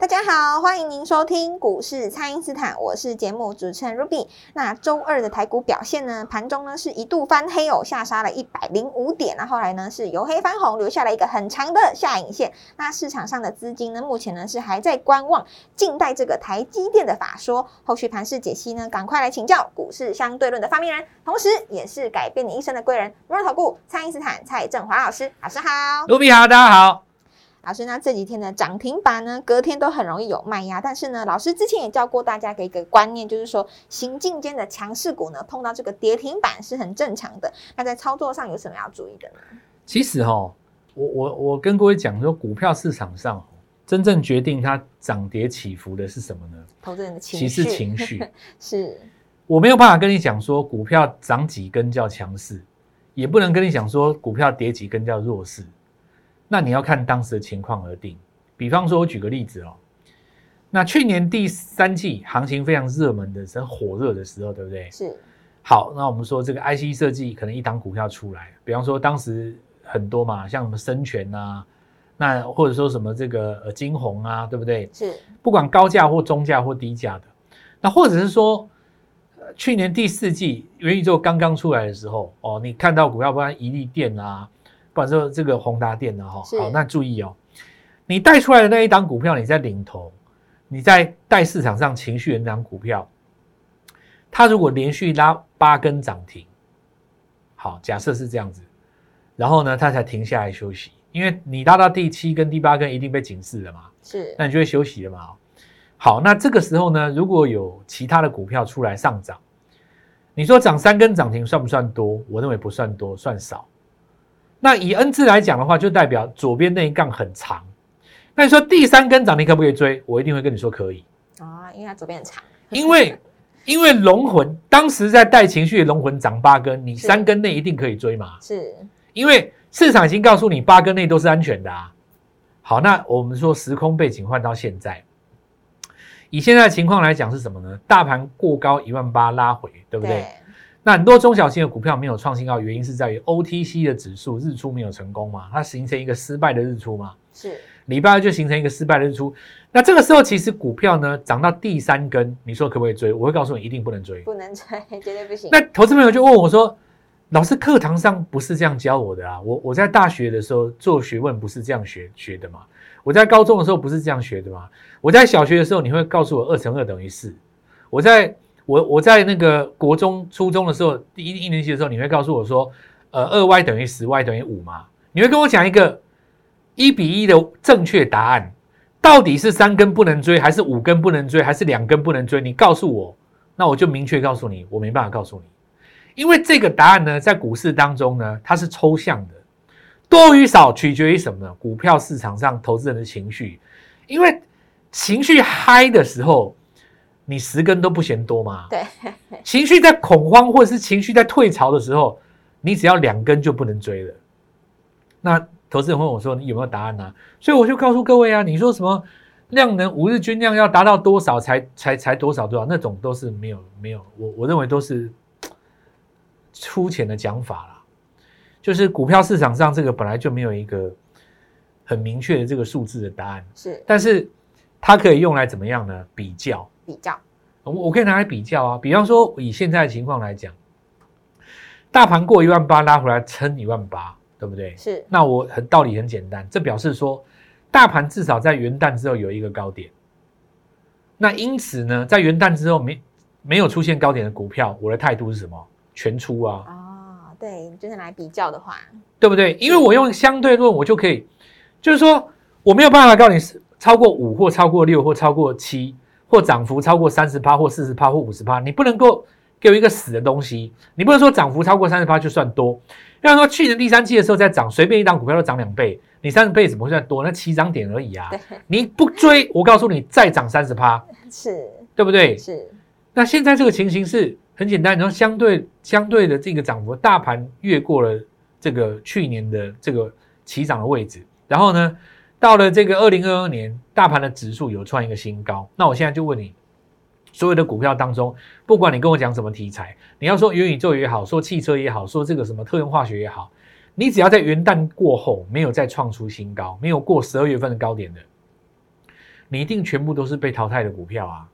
大家好，欢迎您收听股市蔡因斯坦，我是节目主持人 Ruby。那周二的台股表现呢？盘中呢是一度翻黑哦，下杀了一百零五点，那后来呢是由黑翻红，留下了一个很长的下影线。那市场上的资金呢，目前呢是还在观望，静待这个台积电的法说。后续盘势解析呢，赶快来请教股市相对论的发明人，同时也是改变你一生的贵人——摩尔投顾蔡因斯坦蔡振华老师。老师好，Ruby 好，大家好。老师，那这几天的涨停板呢，隔天都很容易有卖压。但是呢，老师之前也教过大家一个观念，就是说行进间的强势股呢，碰到这个跌停板是很正常的。那在操作上有什么要注意的呢？其实哈，我我我跟各位讲说，股票市场上真正决定它涨跌起伏的是什么呢？投资人的情绪。其实情绪 是。我没有办法跟你讲说股票涨几根叫强势，也不能跟你讲说股票跌几根叫弱势。那你要看当时的情况而定，比方说，我举个例子哦，那去年第三季行情非常热门的时候，火热的时候，对不对？是。好，那我们说这个 IC 设计可能一档股票出来，比方说当时很多嘛，像什么深全啊，那或者说什么这个呃金红啊，对不对？是。不管高价或中价或低价的，那或者是说，去年第四季元宇宙刚刚出来的时候，哦，你看到股票，不然一利电啊。不管说这个宏达电的哈，好，那注意哦，你带出来的那一档股票，你在领头，你在带市场上情绪的那档股票，它如果连续拉八根涨停，好，假设是这样子，然后呢，它才停下来休息，因为你拉到第七根、第八根一定被警示了嘛，是，那你就会休息了嘛。好，那这个时候呢，如果有其他的股票出来上涨，你说涨三根涨停算不算多？我认为不算多，算少。那以 N 字来讲的话，就代表左边那一杠很长。那你说第三根涨停可不可以追？我一定会跟你说可以啊，因为它左边很长。因为因为龙魂当时在带情绪的龙魂涨八根，你三根内一定可以追嘛？是，因为市场已经告诉你八根内都是安全的啊。好，那我们说时空背景换到现在，以现在的情况来讲是什么呢？大盘过高一万八拉回，对不对？那很多中小型的股票没有创新高，原因是在于 OTC 的指数日出没有成功嘛？它形成一个失败的日出嘛？是礼拜二就形成一个失败的日出。那这个时候其实股票呢涨到第三根，你说可不可以追？我会告诉你，一定不能追，不能追，绝对不行。那投资朋友就问我说：“老师，课堂上不是这样教我的啊？我我在大学的时候做学问不是这样学学的嘛？我在高中的时候不是这样学的嘛？我在小学的时候你会告诉我二乘二等于四，我在。”我我在那个国中、初中的时候，第一一年级的时候，你会告诉我说，呃，二 y 等于十 y 等于五吗？你会跟我讲一个一比一的正确答案，到底是三根不能追，还是五根不能追，还是两根不能追？你告诉我，那我就明确告诉你，我没办法告诉你，因为这个答案呢，在股市当中呢，它是抽象的，多与少取决于什么呢？股票市场上投资人的情绪，因为情绪嗨的时候。你十根都不嫌多吗？对，情绪在恐慌或者是情绪在退潮的时候，你只要两根就不能追了。那投资人问我说：“你有没有答案呢？”所以我就告诉各位啊，你说什么量能五日均量要达到多少才才才多少多少，那种都是没有没有，我我认为都是粗浅的讲法啦。就是股票市场上这个本来就没有一个很明确的这个数字的答案，是，但是它可以用来怎么样呢？比较。比较，我我可以拿来比较啊。比方说，以现在的情况来讲，大盘过一万八拉回来撑一万八，对不对？是。那我很道理很简单，这表示说，大盘至少在元旦之后有一个高点。那因此呢，在元旦之后没没有出现高点的股票，我的态度是什么？全出啊。哦，对，就是来比较的话，对不对？因为我用相对论，我就可以，就是说我没有办法告诉你是超过五或超过六或超过七。或涨幅超过三十趴，或四十趴，或五十趴，你不能够给我一个死的东西。你不能说涨幅超过三十趴就算多，要说去年第三季的时候在涨，随便一档股票都涨两倍，你三十倍怎么会算多？那七涨点而已啊！你不追，我告诉你，再涨三十趴，是对不对？是，那现在这个情形是很简单，然后相对相对的这个涨幅，大盘越过了这个去年的这个起涨的位置，然后呢，到了这个二零二二年，大盘的指数有创一个新高。那我现在就问你，所有的股票当中，不管你跟我讲什么题材，你要说元宇宙也好，说汽车也好，说这个什么特用化学也好，你只要在元旦过后没有再创出新高，没有过十二月份的高点的，你一定全部都是被淘汰的股票啊。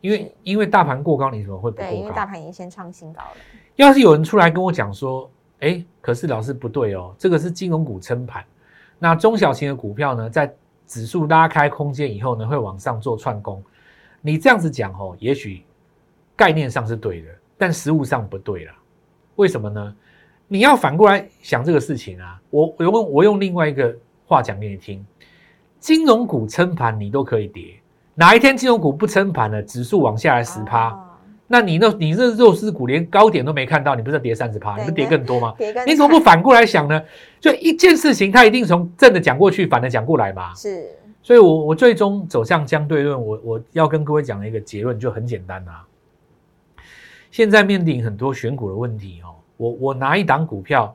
因为因为大盘过高，你怎么会不对，因？为大盘已经先创新高了，要是有人出来跟我讲说，哎，可是老师不对哦，这个是金融股撑盘，那中小型的股票呢，在指数拉开空间以后呢，会往上做串攻。你这样子讲哦，也许概念上是对的，但实物上不对了。为什么呢？你要反过来想这个事情啊。我我用我用另外一个话讲给你听，金融股撑盘你都可以跌，哪一天金融股不撑盘了，指数往下来十趴。哦那你那，你这肉丝股连高点都没看到，你不是跌三十趴，你不跌更多吗？你怎么不反过来想呢？就一件事情，它一定从正的讲过去，反的讲过来嘛。是所以我我最终走向相对论，我我要跟各位讲的一个结论就很简单啦、现在面临很多选股的问题哦，我我拿一档股票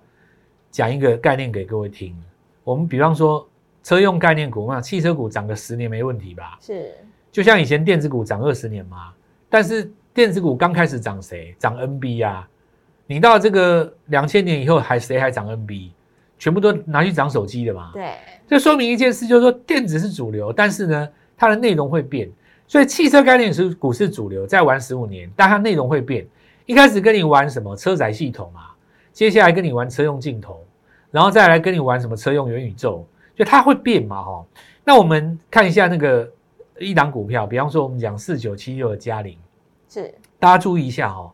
讲一个概念给各位听。我们比方说车用概念股嘛，汽车股涨个十年没问题吧？是就像以前电子股涨二十年嘛，但是电子股刚开始涨谁？涨 NB 啊！你到这个两千年以后还谁还涨 NB？全部都拿去涨手机的嘛。对，这说明一件事，就是说电子是主流，但是呢，它的内容会变。所以汽车概念是股市主流，再玩十五年，但它内容会变。一开始跟你玩什么车载系统啊，接下来跟你玩车用镜头，然后再来跟你玩什么车用元宇宙，就它会变嘛，哈。那我们看一下那个一档股票，比方说我们讲四九七六的嘉陵，是大家注意一下哦。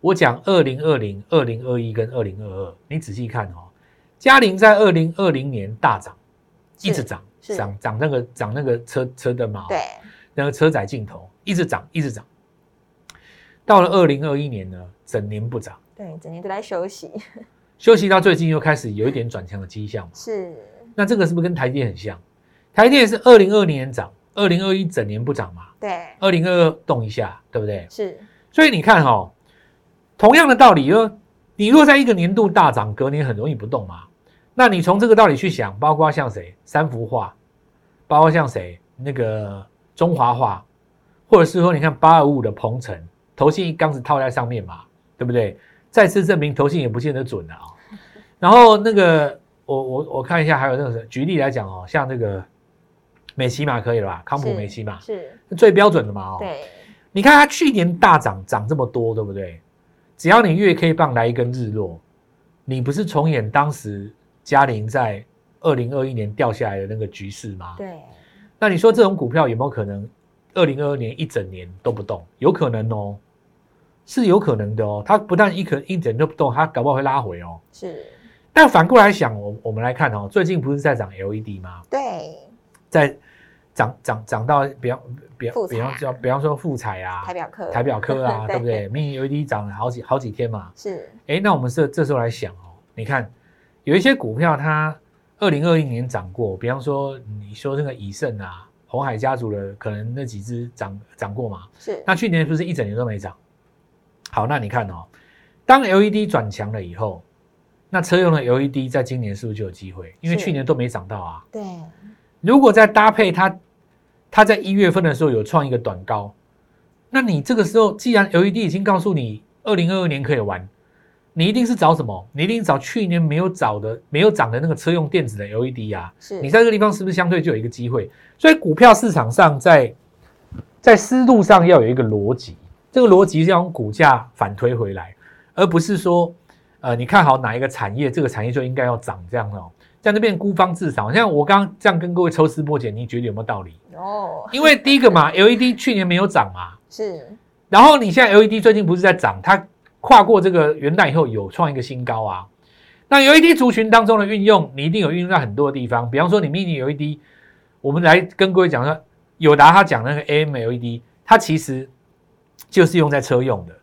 我讲二零二零、二零二一跟二零二二，你仔细看哦。嘉陵在二零二零年大涨，一直涨，是涨涨那个涨那个车车的嘛，哦对，那个车载镜头一直涨，一直涨。到了二零二一年呢，整年不涨，对，整年都在休息，休息到最近又开始有一点转强的迹象嘛。是那这个是不是跟台积电很像？台积电是二零二零年涨，二零二一整年不涨嘛，对，二零二二动一下，对不对？是所以你看哈、哦，同样的道理，就你若在一个年度大涨，隔年很容易不动嘛。那你从这个道理去想，包括像谁三幅画，包括像谁那个中华画，或者是说你看八二五五的鹏程，投信一缸子套在上面嘛，对不对？再次证明投信也不见得准了啊、然后那个我我我看一下，还有那个谁举例来讲哦，像那个美西马可以了吧？康普美西马是，最标准的嘛哦。对，你看它去年大涨，涨这么多，对不对？只要你月 K 棒来一根日落，你不是重演当时嘉玲在二零二一年掉下来的那个局势吗？对，那你说这种股票有没有可能二零二二年一整年都不动？有可能哦，是有可能的哦。它不但一可一整都不动，它搞不好会拉回哦。是，但反过来想，我我们来看哦，最近不是在涨 LED 吗？对，在涨涨涨到比方比方比方叫比方说富彩啊，台表科，台表科啊，对 对不对？mini LED 涨了好几好几天嘛。是，哎，那我们这这时候来想哦，你看有一些股票它二零二零年涨过，比方说你说那个以盛啊、红海家族的，可能那几只涨涨过嘛。是，那去年不是一整年都没涨？好，那你看哦，当 LED 转强了以后，那车用的 LED 在今年是不是就有机会？因为去年都没涨到啊。对，如果再搭配它，它在一月份的时候有创一个短高，那你这个时候既然 LED 已经告诉你二零二二年可以玩，你一定是找什么？你一定找去年没有找的、没有涨的那个车用电子的 LED 啊。是，你在这个地方是不是相对就有一个机会？所以股票市场上在在思路上要有一个逻辑，这个逻辑是要用股价反推回来，而不是说呃你看好哪一个产业，这个产业就应该要涨这样哦。在那边孤芳自赏，像我刚刚这样跟各位抽丝剥茧，你觉得有没有道理？哦，因为第一个嘛，LED 去年没有涨嘛，是，然后你现在 LED 最近不是在涨，它跨过这个元旦以后有创一个新高啊。那 LED 族群当中的运用，你一定有运用在很多的地方，比方说你 Mini LED，我们来跟各位讲说，友达他讲那个 AM LED，它其实就是用在车用的。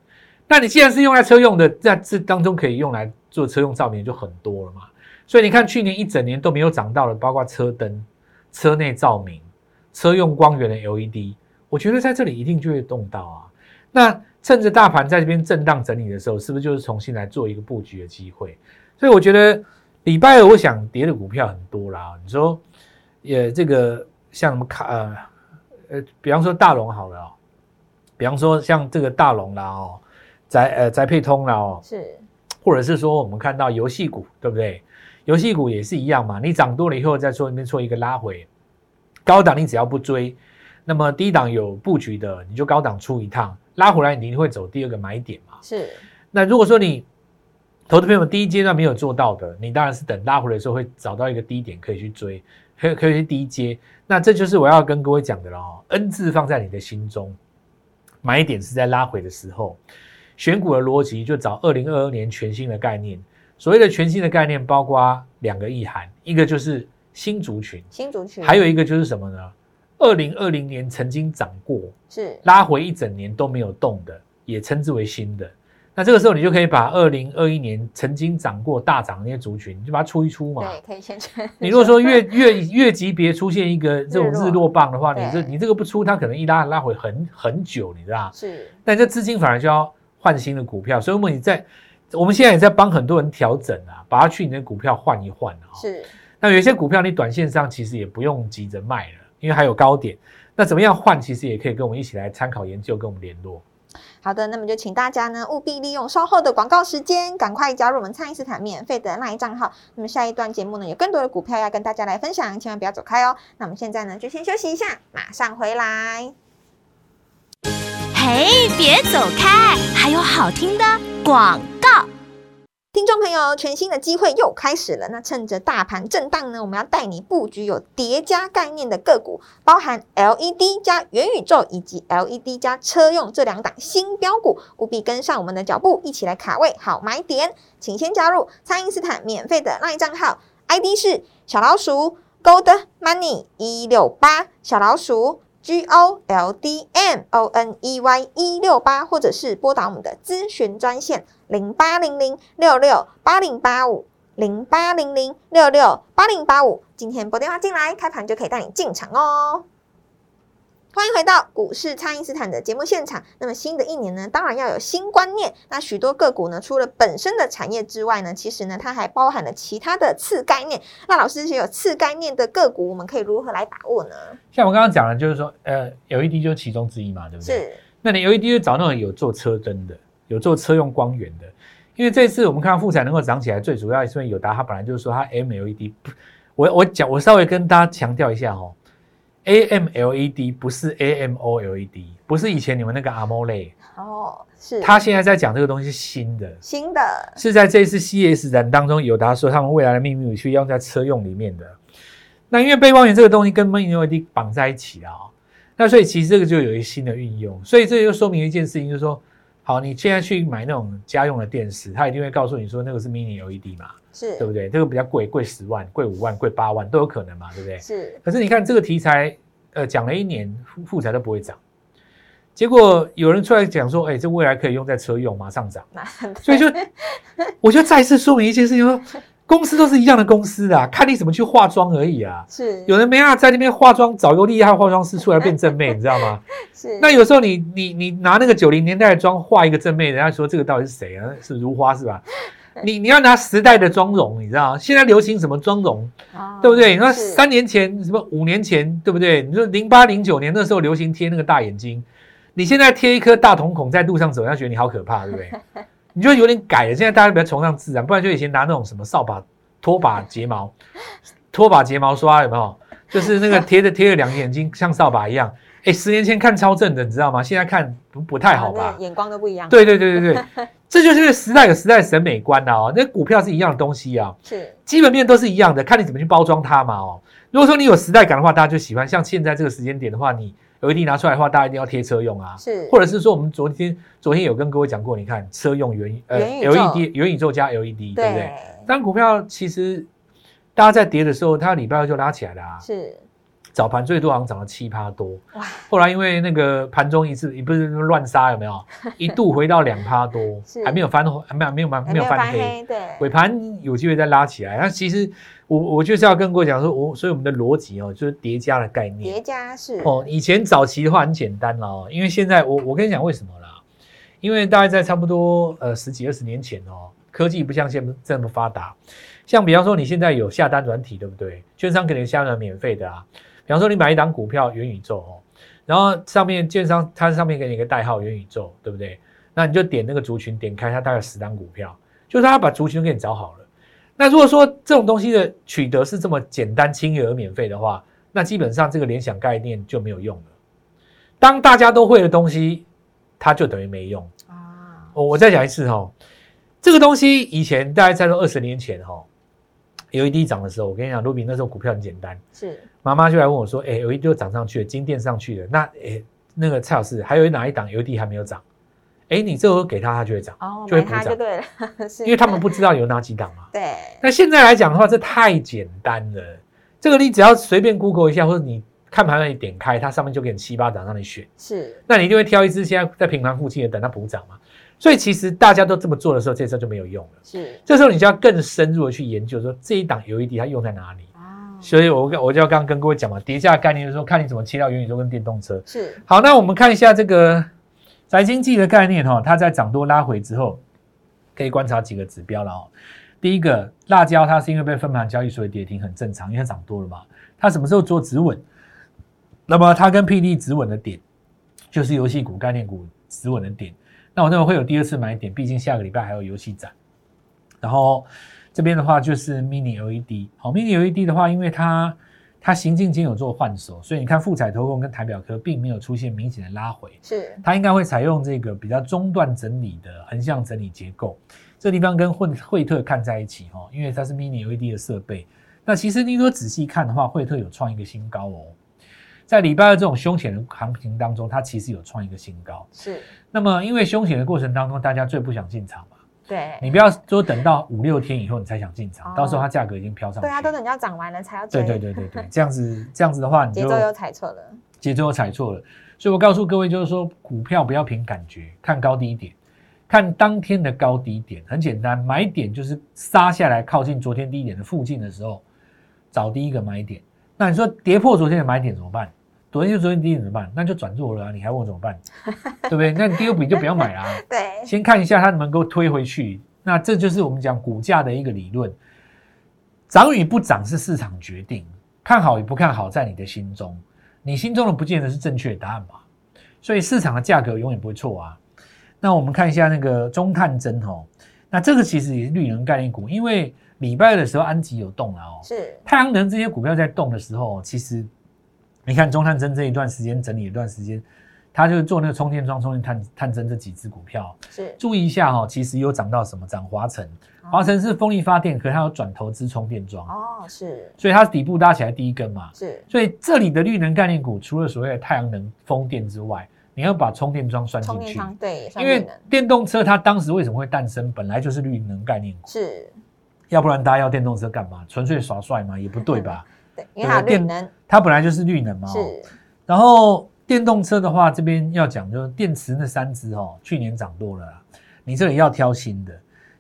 那你既然是用在车用的，在这当中可以用来做车用照明就很多了嘛。所以你看去年一整年都没有涨到的，包括车灯、车内照明、车用光源的 LED，我觉得在这里一定就会动到啊。那趁着大盘在这边震荡整理的时候，是不是就是重新来做一个布局的机会？所以我觉得礼拜二我想跌的股票很多啦。你说，也这个像什么卡呃呃，比方说大龙好了哦，比方说像这个大龙啦哦，宅呃宅配通啦哦，是，或者是说我们看到游戏股，对不对？游戏股也是一样嘛，你涨多了以后再做那边做一个拉回，高档你只要不追，那么低档有布局的，你就高档出一趟。拉回来，你一定会走第二个买点嘛？是。那如果说你投资朋友第一阶段没有做到的，你当然是等拉回来的时候会找到一个低点可以去追，可以可以去低阶。那这就是我要跟各位讲的了哦。N 字放在你的心中，买点是在拉回的时候。选股的逻辑就找二零二二年全新的概念。所谓的全新的概念，包括两个意涵，一个就是新族群，新族群，还有一个就是什么呢？二零二零年曾经涨过，是拉回一整年都没有动的，也称之为新的。那这个时候你就可以把二零二一年曾经涨过大涨那些族群，你就把它出一出嘛。对，可以先出。你如果说月月月级别出现一个这种日落棒的话，你这你这个不出，它可能一拉拉回很很久，你知道是。但这资金反而就要换新的股票，所以我们在我们现在也在帮很多人调整啊，把它去年的股票换一换啊。是。那有些股票你短线上其实也不用急着卖了。因为还有高点，那怎么样换？其实也可以跟我们一起来参考研究，跟我们联络。好的，那么就请大家呢务必利用稍后的广告时间，赶快加入我们蔡因斯坦免费的那一账号。那么下一段节目呢，有更多的股票要跟大家来分享，千万不要走开哦。那我们现在呢就先休息一下，马上回来。嘿，别走开，还有好听的广告。听众朋友，全新的机会又开始了。那趁着大盘震荡呢，我们要带你布局有叠加概念的个股，包含 LED 加元宇宙以及 LED 加车用这两档新标股，务必跟上我们的脚步，一起来卡位好买点。请先加入蔡因斯坦免费的 LINE 账号，ID 是小老鼠 Gold Money 一六八小老鼠。G O L D M O N E Y 一六八，或者是拨打我们的咨询专线零八零零六六八零八五零八零零六六八零八五，今天拨电话进来，开盘就可以带你进场哦。欢迎回到股市，爱因斯坦的节目现场。那么新的一年呢，当然要有新观念。那许多个股呢，除了本身的产业之外呢，其实呢，它还包含了其他的次概念。那老师这些有次概念的个股，我们可以如何来把握呢？像我刚刚讲的，就是说，呃，LED 就是其中之一嘛，对不对？是。那你 LED 就找那种有做车灯的，有做车用光源的。因为这次我们看到富彩能够涨起来，最主要是因为有达它本来就是说它 MLED。我我讲，我稍微跟大家强调一下哦。AMLED 不是 AMOLED，不是以前你们那个 AMOLED 哦，是。他现在在讲这个东西是新的，新的，是在这一次 CS 展当中，有他说他们未来的秘密武器用在车用里面的。那因为背光源这个东西跟 MLED 绑在一起啊，那所以其实这个就有一个新的运用。所以这就说明一件事情，就是说，好，你现在去买那种家用的电视，它一定会告诉你说那个是 Mini LED 嘛。是对不对？这个比较贵，贵十万，贵五万，贵八万都有可能嘛，对不对？是。可是你看这个题材，呃，讲了一年，富材都不会涨，结果有人出来讲说，哎，这未来可以用在车用，马上涨。所以就，我就再次说明一件事情，说公司都是一样的公司啊，看你怎么去化妆而已啊。是。有人没啊，在那边化妆，找一个厉害化妆师出来变正妹，你知道吗？是。那有时候你你你拿那个九零年代的妆化一个正妹，人家说这个到底是谁啊？是如花是吧？你你要拿时代的妆容，你知道现在流行什么妆容，对不对？你说三年前什么五年前，对不对？你说零八零九年那时候流行贴那个大眼睛，你现在贴一颗大瞳孔在路上走，人家觉得你好可怕，对不对？你就有点改了。现在大家比较崇尚自然，不然就以前拿那种什么扫把、拖把睫毛、拖把睫毛刷，有没有？就是那个 贴着贴着两个眼睛像扫把一样。哎，十年前看超正的，你知道吗？现在看不不太好吧？眼光都不一样。对对对对对。这就是时代有时代审美观的哦，那股票是一样的东西啊，是基本面都是一样的，看你怎么去包装它嘛哦。如果说你有时代感的话，大家就喜欢。像现在这个时间点的话，你有一定拿出来的话，大家一定要贴车用啊，是。或者是说，我们昨天昨天有跟各位讲过，你看车用元呃 LED 元宇宙加 LED，对不对？当股票其实大家在跌的时候，它礼拜二就拉起来了啊。是。早盘最多好像涨了七趴多，哇，后来因为那个盘中一次也不是乱杀有没有，一度回到两趴多是，还没有翻还没有没有翻没有翻黑，对，尾盘有机会再拉起来。那其实我我就是要跟各位讲说，我所以我们的逻辑哦，就是叠加的概念叠加是哦。以前早期的话很简单了哦，因为现在我我跟你讲为什么啦？因为大概在差不多呃十几二十年前哦，科技不像现在这么发达。像比方说你现在有下单软体，对不对？券商可能下单免费的啊。比方说你买一档股票元宇宙哦，然后上面券商它上面给你一个代号元宇宙，对不对？那你就点那个族群，点开它大概十档股票，就是它把族群给你找好了。那如果说这种东西的取得是这么简单、轻易而免费的话，那基本上这个联想概念就没有用了。当大家都会的东西，它就等于没用。啊，我我再讲一次哈、这个东西以前大概在二十年前哈、LED 涨的时候，我跟你讲，卢比那时候股票很简单，是妈妈就来问我说：“哎、LED 都涨上去了，金店上去了，那哎、那个蔡老师还有哪一档 LED 还没有涨？哎、你这个给他，他就会涨，哦，就会补涨，就对了，因为他们不知道有哪几档嘛。对那现在来讲的话，这太简单了。这个你只要随便 Google 一下，或者你看盘那里点开，它上面就给你七八档让你选，是那你一定会挑一只现在在平盘附近的，等它补涨嘛。所以其实大家都这么做的时候，这时候就没有用了。是这时候你就要更深入的去研究，说这一档 LED 它用在哪里。啊，所以我跟我就要刚刚跟各位讲嘛，叠加的概念就是说，看你怎么切到元宇宙跟电动车。是好，那我们看一下这个宅经济的概念哈、它在涨多拉回之后，可以观察几个指标了哦。第一个，辣椒它是因为被分盘交易所以跌停，很正常，因为它涨多了嘛。它什么时候做止稳？那么它跟 PD 止稳的点，就是游戏股、概念股止稳的点。那我认为会有第二次买点，毕竟下个礼拜还有游戏展。然后这边的话就是 Mini LED，好，Mini LED 的话，因为它它行进间有做换手，所以你看富彩投控跟台表科并没有出现明显的拉回，是它应该会采用这个比较中段整理的横向整理结构。这地方跟惠惠特看在一起哦，因为它是 Mini LED 的设备。那其实你如果仔细看的话，惠特有创一个新高哦，在礼拜二这种凶险的行情当中，它其实有创一个新高。是，那么因为凶险的过程当中，大家最不想进场嘛，对你不要说等到五六天以后你才想进场，哦到时候它价格已经飘上去。对啊，都等要涨完了才要追，对对对对对，这样子这样子的话，你就节奏又踩错了，节奏又踩错了。所以我告诉各位，就是说股票不要凭感觉，看高低点，看当天的高低点，很简单，买点就是杀下来靠近昨天低点的附近的时候，找第一个买点。那你说跌破昨天的买点怎么办？昨天就昨天低点怎么办？那就转弱了啊！你还问我怎么办？对不对？那你第二笔就不要买 啦、对先看一下它能够推回去。那这就是我们讲股价的一个理论，涨与不涨是市场决定，看好与不看好在你的心中，你心中的不见得是正确的答案嘛。所以市场的价格永远不会错啊。那我们看一下那个中探针哦，那这个其实也是绿能概念股，因为礼拜二的时候安吉有动了哦，是。太阳能这些股票在动的时候，其实你看中探针这一段时间整理一段时间，它就是做那个充电桩、充电探探针这几只股票，是，注意一下哈、其实有涨到什么？涨华晨，华晨是风力发电，可是它有转投资充电桩，哦是。所以它底部搭起来第一根嘛。是。所以这里的绿能概念股，除了所谓的太阳能、风电之外，你要把充电桩算进去，对，因为电动车它当时为什么会诞生，本来就是绿能概念股，是，要不然大家要电动车干嘛？纯粹耍帅嘛？也不对吧？对，因为它绿电能它本来就是绿能嘛。哦是然后电动车的话，这边要讲就是电池那三只哦，去年涨多了啦，你这里要挑新的。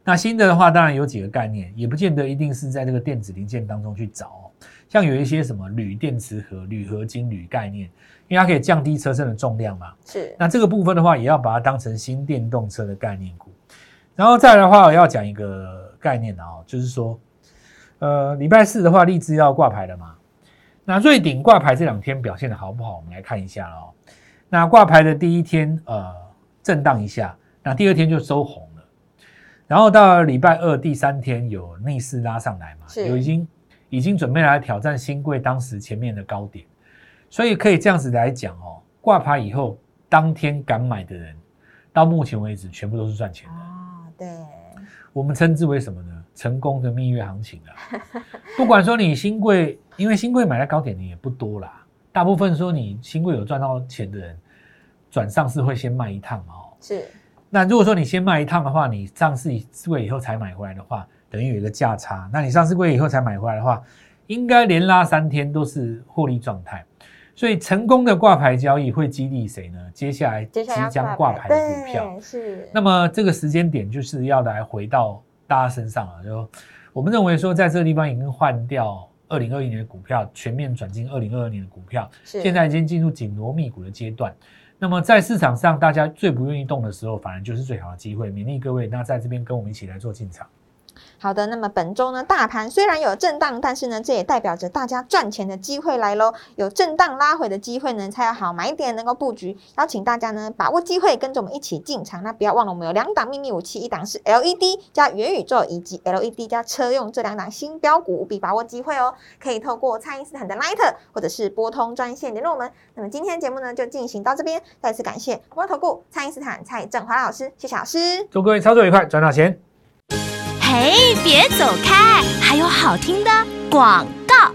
那新的的话，当然有几个概念，也不见得一定是在这个电子零件当中去找哦。像有一些什么铝电池盒、铝合金、铝概念，因为它可以降低车身的重量嘛。是那这个部分的话，也要把它当成新电动车的概念股。然后再来的话，我要讲一个概念哦，就是说，呃，礼拜四的话，立志要挂牌了嘛。那瑞鼎挂牌这两天表现的好不好？我们来看一下哦。那挂牌的第一天，呃，震荡一下，那第二天就收红了。然后到了礼拜二第三天有逆势拉上来嘛，是有已经已经准备来挑战新贵当时前面的高点，所以可以这样子来讲哦，挂牌以后当天敢买的人，到目前为止全部都是赚钱的。啊，对，我们称之为什么呢？成功的蜜月行情啊！不管说你新贵，因为新贵买在高点的也不多啦，大部分说你新贵有赚到钱的人，转上市会先卖一趟嘛哦。是那如果说你先卖一趟的话，你上市柜以后才买回来的话，等于有一个价差。那你上市柜以后才买回来的话，应该连拉三天都是获利状态。所以成功的挂牌交易会激励谁呢？接下来即将挂牌的股票。是。那么这个时间点就是要来回到大家身上了，就我们认为说，在这个地方已经换掉二零二一年的股票，全面转进二零二二年的股票，现在已经进入紧锣密鼓的阶段。那么在市场上大家最不愿意动的时候，反而就是最好的机会。勉励各位，那在这边跟我们一起来做进场。好的，那么本周呢，大盘虽然有震荡，但是呢，这也代表着大家赚钱的机会来喽。有震荡拉回的机会呢，才有好买点能够布局。邀请大家呢，把握机会，跟着我们一起进场。那不要忘了，我们有两档秘密武器，一档是 LED 加元宇宙，以及 LED 加车用这两档新标股，务必把握机会哦。可以透过蔡因斯坦的 Light 或者是拨通专线联络我们。那么今天节目呢，就进行到这边，再次感谢摩投顾蔡因斯坦蔡振华老师，谢谢老师。祝各位操作愉快，赚到钱。哎，别走开，还有好听的广告。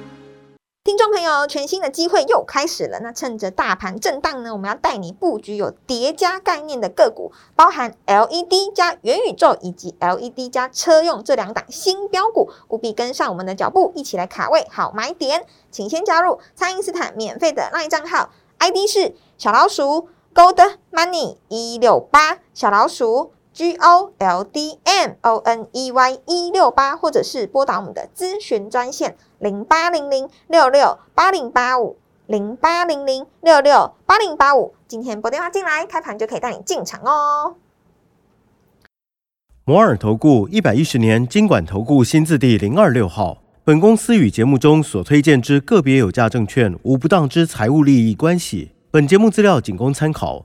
听众朋友，全新的机会又开始了。那趁着大盘震荡呢，我们要带你布局有叠加概念的个股，包含 LED 加元宇宙以及 LED 加车用这两档新标股，务必跟上我们的脚步，一起来卡位好买点。请先加入蔡因斯坦免费的 LINE 账号，ID 是小老鼠 Gold Money 一六八小老鼠。G O L D M O N E Y 一六八，或者是拨打我们的咨询专线零八零零六六八零八五零八零零六六八零八五。今天拨电话进来，开盘就可以带你进场哦。摩尔投顾一百一十年经管投顾新字第零二六号。本公司与节目中所推荐之个别有价证券无不当之财务利益关系。本节目资料仅供参考，